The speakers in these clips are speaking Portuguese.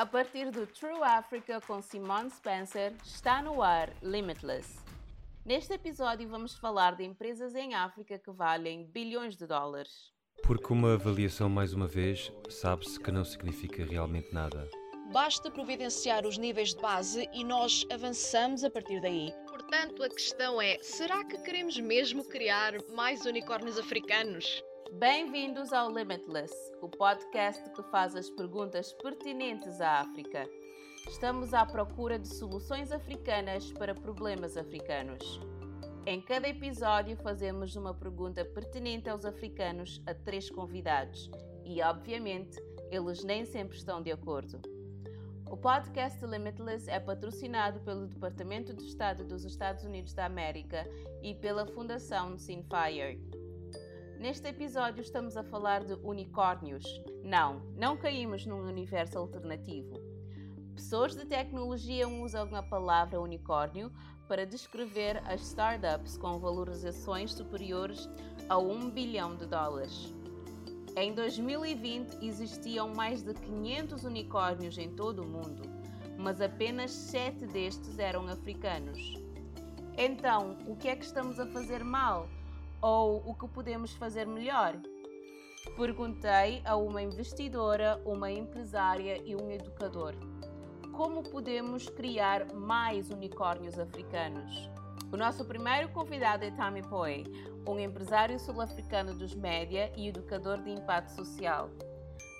A partir do True Africa com Simone Spencer, está no ar Limitless. Neste episódio vamos falar de empresas em África que valem bilhões de dólares. Porque uma avaliação, mais uma vez, sabe-se que não significa realmente nada. Basta providenciar os níveis de base e nós avançamos a partir daí. Portanto, a questão é: será que queremos mesmo criar mais unicórnios africanos? Bem-vindos ao Limitless, o podcast que faz as perguntas pertinentes à África. Estamos à procura de soluções africanas para problemas africanos. Em cada episódio, fazemos uma pergunta pertinente aos africanos a três convidados e, obviamente, eles nem sempre estão de acordo. O podcast Limitless é patrocinado pelo Departamento de Estado dos Estados Unidos da América e pela Fundação Sinfire. Neste episódio estamos a falar de unicórnios. Não, não caímos num universo alternativo. Pessoas de tecnologia usam a palavra unicórnio para descrever as startups com valorizações superiores a 1 bilhão de dólares. Em 2020 existiam mais de 500 unicórnios em todo o mundo, mas apenas 7 destes eram africanos. Então, o que é que estamos a fazer mal? Ou o que podemos fazer melhor? Perguntei a uma investidora, uma empresária e um educador. Como podemos criar mais unicórnios africanos? O nosso primeiro convidado é Tami Poe, um empresário sul-africano dos média e educador de impacto social.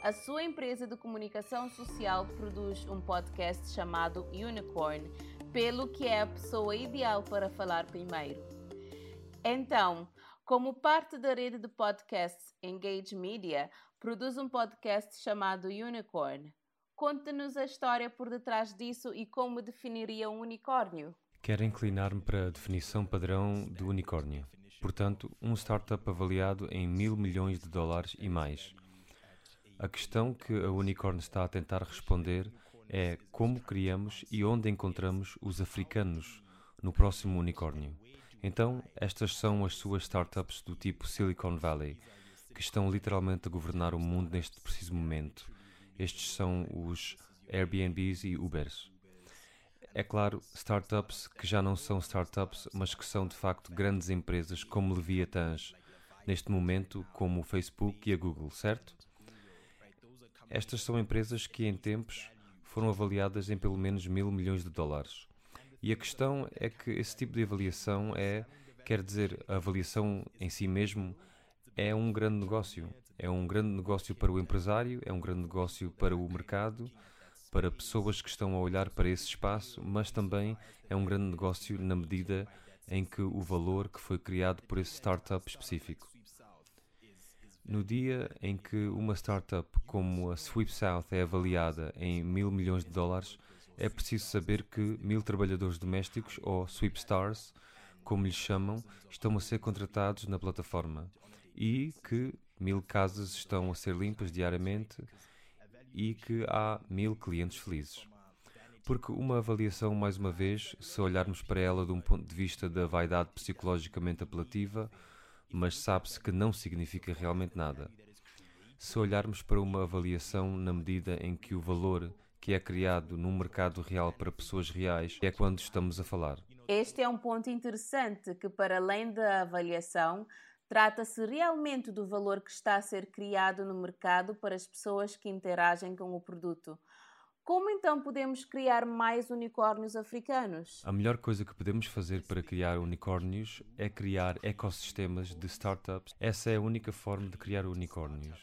A sua empresa de comunicação social produz um podcast chamado Unicorn, pelo que é a pessoa ideal para falar primeiro. Então, como parte da rede de podcasts Engage Media, produz um podcast chamado Unicorn. Conte-nos a história por detrás disso e como definiria um unicórnio. Quero inclinar-me para a definição padrão do unicórnio. Portanto, um startup avaliado em mil milhões de dólares e mais. A questão que a Unicorn está a tentar responder é como criamos e onde encontramos os africanos no próximo unicórnio. Então, estas são as suas startups do tipo Silicon Valley, que estão literalmente a governar o mundo neste preciso momento. Estes são os Airbnbs e Ubers. É claro, startups que já não são startups, mas que são de facto grandes empresas como Leviathans, neste momento, como o Facebook e a Google, certo? Estas são empresas que em tempos foram avaliadas em pelo menos mil milhões de dólares. E a questão é que esse tipo de avaliação é, quer dizer, a avaliação em si mesmo é um grande negócio. É um grande negócio para o empresário, é um grande negócio para o mercado para pessoas que estão a olhar para esse espaço, mas também é um grande negócio na medida em que o valor que foi criado por esse startup específico. No dia em que uma startup como a Sweep South é avaliada em mil milhões de dólares, é preciso saber que mil trabalhadores domésticos, ou Sweep Stars, como lhes chamam, estão a ser contratados na plataforma e que mil casas estão a ser limpas diariamente e que há mil clientes felizes. Porque uma avaliação, mais uma vez, se olharmos para ela de um ponto de vista da vaidade psicologicamente apelativa, mas sabe-se que não significa realmente nada. Se olharmos para uma avaliação na medida em que o valor que é criado num mercado real para pessoas reais é quando estamos a falar. Este é um ponto interessante que, para além da avaliação, Trata-se realmente do valor que está a ser criado no mercado para as pessoas que interagem com o produto. Como então podemos criar mais unicórnios africanos? A melhor coisa que podemos fazer para criar unicórnios é criar ecossistemas de startups. Essa é a única forma de criar unicórnios.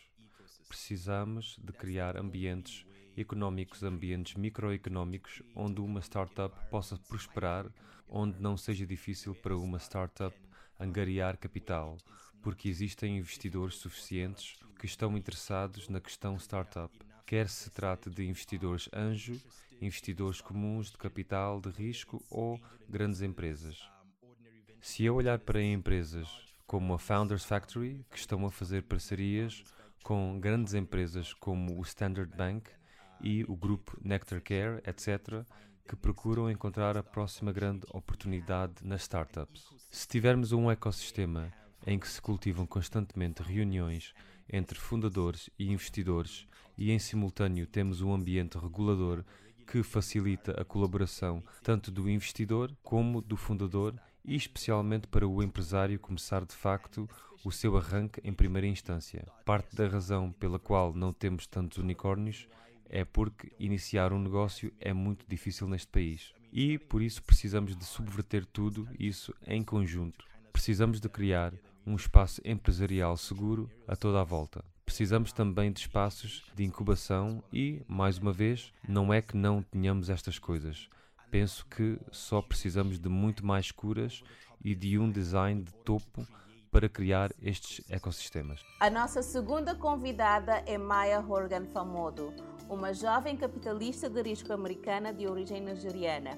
Precisamos de criar ambientes económicos, ambientes microeconómicos, onde uma startup possa prosperar, onde não seja difícil para uma startup angariar capital, porque existem investidores suficientes que estão interessados na questão startup, quer se trate de investidores anjo, investidores comuns de capital de risco ou grandes empresas. Se eu olhar para empresas como a Founders Factory, que estão a fazer parcerias com grandes empresas como o Standard Bank e o grupo Nectar Care, etc., que procuram encontrar a próxima grande oportunidade nas startups. Se tivermos um ecossistema em que se cultivam constantemente reuniões entre fundadores e investidores e, em simultâneo, temos um ambiente regulador que facilita a colaboração tanto do investidor como do fundador e especialmente para o empresário começar de facto o seu arranque em primeira instância. Parte da razão pela qual não temos tantos unicórnios é porque iniciar um negócio é muito difícil neste país. E por isso precisamos de subverter tudo isso em conjunto. Precisamos de criar um espaço empresarial seguro a toda a volta. Precisamos também de espaços de incubação e, mais uma vez, não é que não tenhamos estas coisas. Penso que só precisamos de muito mais curas e de um design de topo para criar estes ecossistemas. A nossa segunda convidada é Maya Horgan Famodo, uma jovem capitalista de risco americana de origem nigeriana.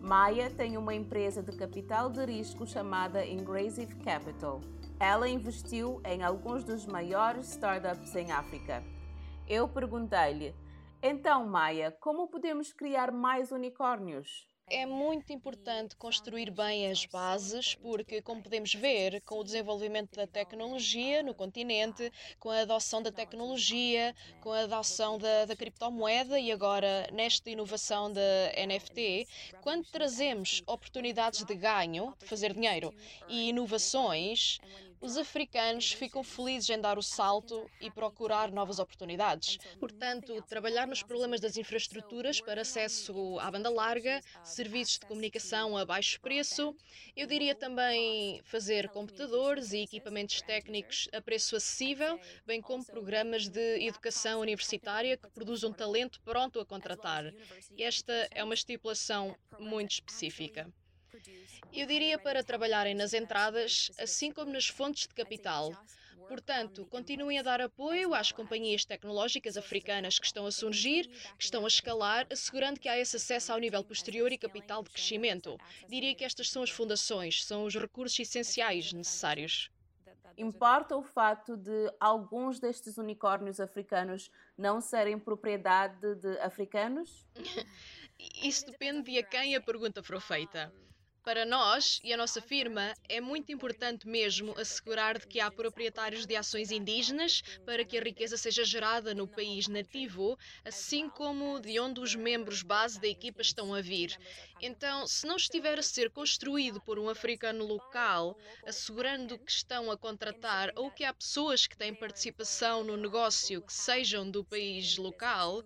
Maya tem uma empresa de capital de risco chamada Ingressive Capital. Ela investiu em alguns dos maiores startups em África. Eu perguntei-lhe: então, Maya, como podemos criar mais unicórnios? É muito importante construir bem as bases, porque, como podemos ver, com o desenvolvimento da tecnologia no continente, com a adoção da tecnologia, com a adoção da, da criptomoeda e agora nesta inovação da NFT, quando trazemos oportunidades de ganho, de fazer dinheiro e inovações, os africanos ficam felizes em dar o salto e procurar novas oportunidades. Portanto, trabalhar nos problemas das infraestruturas para acesso à banda larga, serviços de comunicação a baixo preço, eu diria também fazer computadores e equipamentos técnicos a preço acessível, bem como programas de educação universitária que produzam talento pronto a contratar. Esta é uma estipulação muito específica. Eu diria para trabalharem nas entradas, assim como nas fontes de capital. Portanto, continuem a dar apoio às companhias tecnológicas africanas que estão a surgir, que estão a escalar, assegurando que há esse acesso ao nível posterior e capital de crescimento. Diria que estas são as fundações, são os recursos essenciais necessários. Importa o fato de alguns destes unicórnios africanos não serem propriedade de africanos? Isso depende de a quem a pergunta for feita. Para nós e a nossa firma, é muito importante mesmo assegurar de que há proprietários de ações indígenas para que a riqueza seja gerada no país nativo, assim como de onde os membros base da equipa estão a vir. Então, se não estiver a ser construído por um africano local, assegurando que estão a contratar ou que há pessoas que têm participação no negócio que sejam do país local,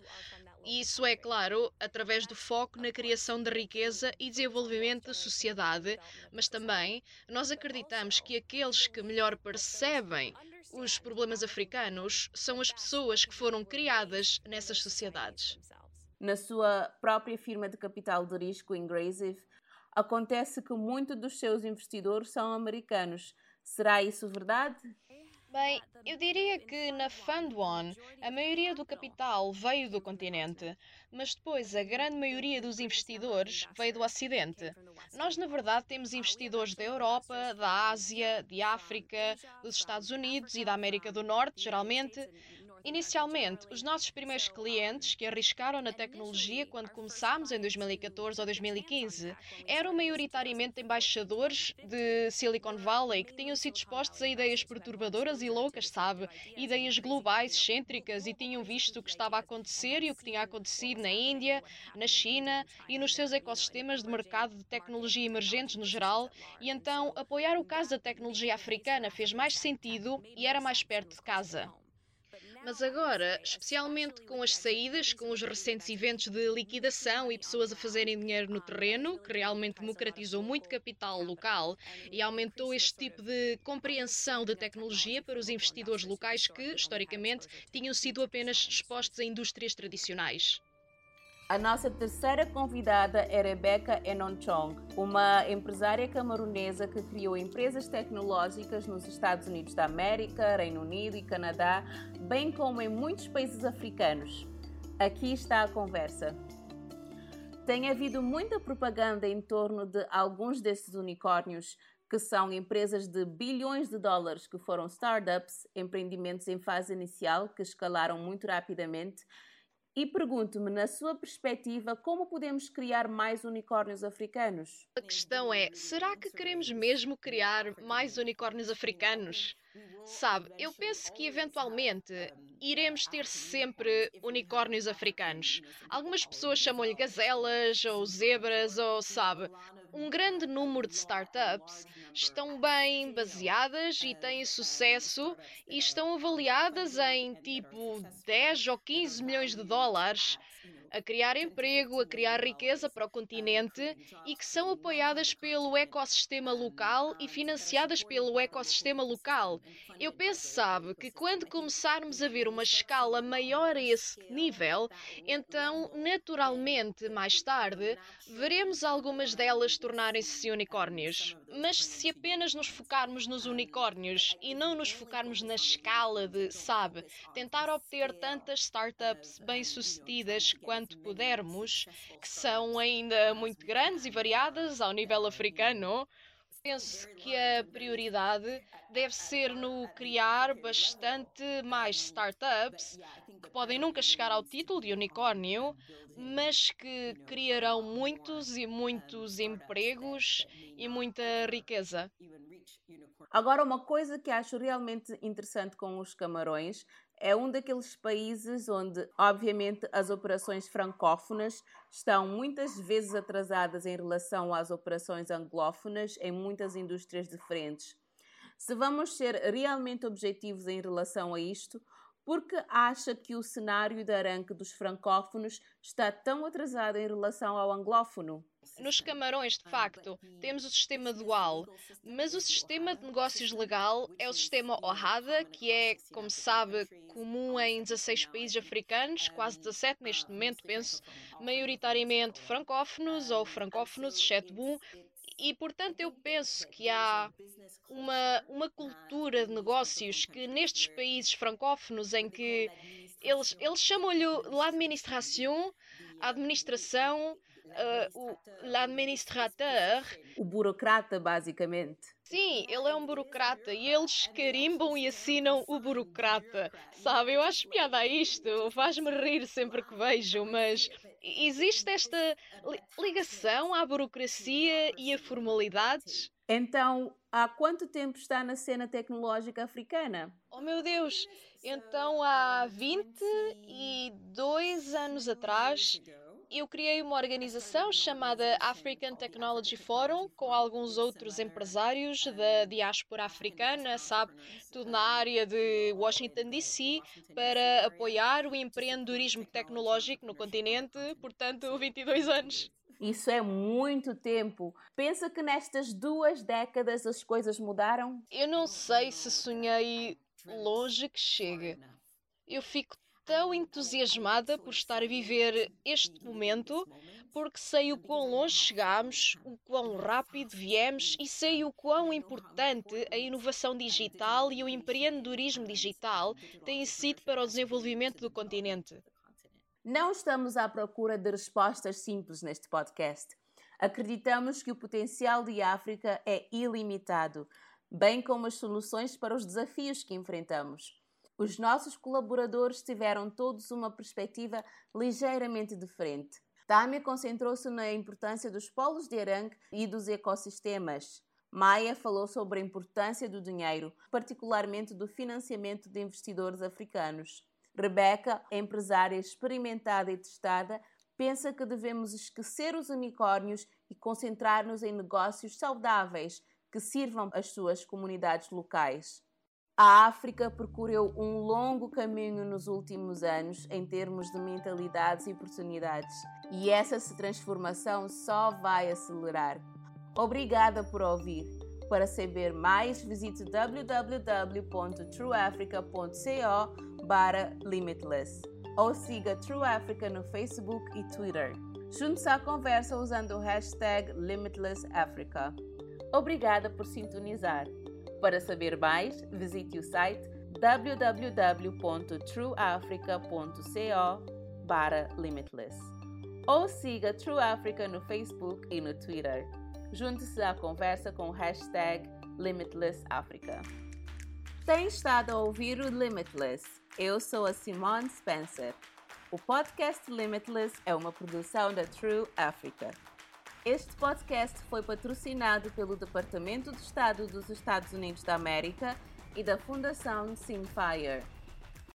isso é, claro, através do foco na criação de riqueza e desenvolvimento da sociedade, mas também nós acreditamos que aqueles que melhor percebem os problemas africanos são as pessoas que foram criadas nessas sociedades. Na sua própria firma de capital de risco, Ingressive, acontece que muitos dos seus investidores são americanos. Será isso verdade? Bem, eu diria que na Fund One a maioria do capital veio do continente, mas depois a grande maioria dos investidores veio do Ocidente. Nós, na verdade, temos investidores da Europa, da Ásia, de África, dos Estados Unidos e da América do Norte, geralmente, Inicialmente, os nossos primeiros clientes que arriscaram na tecnologia quando começámos em 2014 ou 2015 eram maioritariamente embaixadores de Silicon Valley que tinham sido expostos a ideias perturbadoras e loucas, sabe? Ideias globais, excêntricas e tinham visto o que estava a acontecer e o que tinha acontecido na Índia, na China e nos seus ecossistemas de mercado de tecnologia emergentes no geral, e então apoiar o caso da tecnologia africana fez mais sentido e era mais perto de casa. Mas agora, especialmente com as saídas, com os recentes eventos de liquidação e pessoas a fazerem dinheiro no terreno, que realmente democratizou muito capital local e aumentou este tipo de compreensão da tecnologia para os investidores locais que, historicamente, tinham sido apenas expostos a indústrias tradicionais. A nossa terceira convidada é Rebecca Enonchong, uma empresária camerunesa que criou empresas tecnológicas nos Estados Unidos da América, Reino Unido e Canadá, bem como em muitos países africanos. Aqui está a conversa. Tem havido muita propaganda em torno de alguns desses unicórnios, que são empresas de bilhões de dólares que foram startups, empreendimentos em fase inicial que escalaram muito rapidamente E pergunto-me, na sua perspectiva, como podemos criar mais unicórnios africanos? A questão é: será que queremos mesmo criar mais unicórnios africanos? Sabe, eu penso que eventualmente iremos ter sempre unicórnios africanos. Algumas pessoas chamam-lhe gazelas ou zebras ou, sabe, um grande número de startups estão bem baseadas e têm sucesso e estão avaliadas em tipo 10 ou 15 milhões de dólares a criar emprego, a criar riqueza para o continente e que são apoiadas pelo ecossistema local e financiadas pelo ecossistema local. Eu penso, sabe, que quando começarmos a ver uma escala maior a esse nível, então, naturalmente, mais tarde, veremos algumas delas tornarem-se unicórnios. Mas se apenas nos focarmos nos unicórnios e não nos focarmos na escala de, sabe, tentar obter tantas startups bem-sucedidas quanto quanto pudermos, que são ainda muito grandes e variadas ao nível africano, penso que a prioridade deve ser no criar bastante mais startups que podem nunca chegar ao título de unicórnio, mas que criarão muitos e muitos empregos e muita riqueza. Agora, uma coisa que acho realmente interessante com os camarões é um daqueles países onde, obviamente, as operações francófonas estão muitas vezes atrasadas em relação às operações anglófonas em muitas indústrias diferentes. Se vamos ser realmente objetivos em relação a isto, porque acha que o cenário de arranque dos francófonos está tão atrasado em relação ao anglófono? Nos camarões, de facto, temos o sistema dual, mas o sistema de negócios legal é o sistema OHADA, que é, como se sabe, comum em 16 países africanos, quase 17 neste momento, penso, maioritariamente francófonos ou francófonos, exceto BUM, e portanto eu penso que há uma, uma cultura de negócios que nestes países francófonos em que eles, eles chamam-lhe l'administration, a administração, uh, o l'administrateur. O burocrata, basicamente. Sim, ele é um burocrata e eles carimbam e assinam o burocrata. Sabe, eu acho piada a isto, faz-me rir sempre que vejo, mas existe esta ligação à burocracia e a formalidades? Então, há quanto tempo está na cena tecnológica africana? Oh meu Deus! Então, há 22 anos atrás, eu criei uma organização chamada African Technology Forum com alguns outros empresários da diáspora africana, sabe, tudo na área de Washington DC, para apoiar o empreendedorismo tecnológico no continente, portanto, 22 anos. Isso é muito tempo. Pensa que nestas duas décadas as coisas mudaram? Eu não sei se sonhei longe que chegue. Eu fico tão entusiasmada por estar a viver este momento, porque sei o quão longe chegámos, o quão rápido viemos e sei o quão importante a inovação digital e o empreendedorismo digital têm sido para o desenvolvimento do continente. Não estamos à procura de respostas simples neste podcast. Acreditamos que o potencial de África é ilimitado, bem como as soluções para os desafios que enfrentamos. Os nossos colaboradores tiveram todos uma perspectiva ligeiramente diferente. Tami concentrou-se na importância dos polos de arranque e dos ecossistemas. Maia falou sobre a importância do dinheiro, particularmente do financiamento de investidores africanos. Rebeca, empresária experimentada e testada, pensa que devemos esquecer os unicórnios e concentrar-nos em negócios saudáveis que sirvam as suas comunidades locais. A África percorreu um longo caminho nos últimos anos em termos de mentalidades e oportunidades, e essa transformação só vai acelerar. Obrigada por ouvir. Para saber mais, visite www.trueafrica.co limitless ou siga True Africa no Facebook e Twitter. Junte-se à conversa usando o hashtag LimitlessAfrica. Obrigada por sintonizar. Para saber mais, visite o site www.trueafrica.co limitless ou siga True Africa no Facebook e no Twitter. Junte-se à conversa com o hashtag LimitlessAfrica. Tem estado a ouvir o Limitless. Eu sou a Simone Spencer. O podcast Limitless é uma produção da True Africa. Este podcast foi patrocinado pelo Departamento de Estado dos Estados Unidos da América e da Fundação Simfire.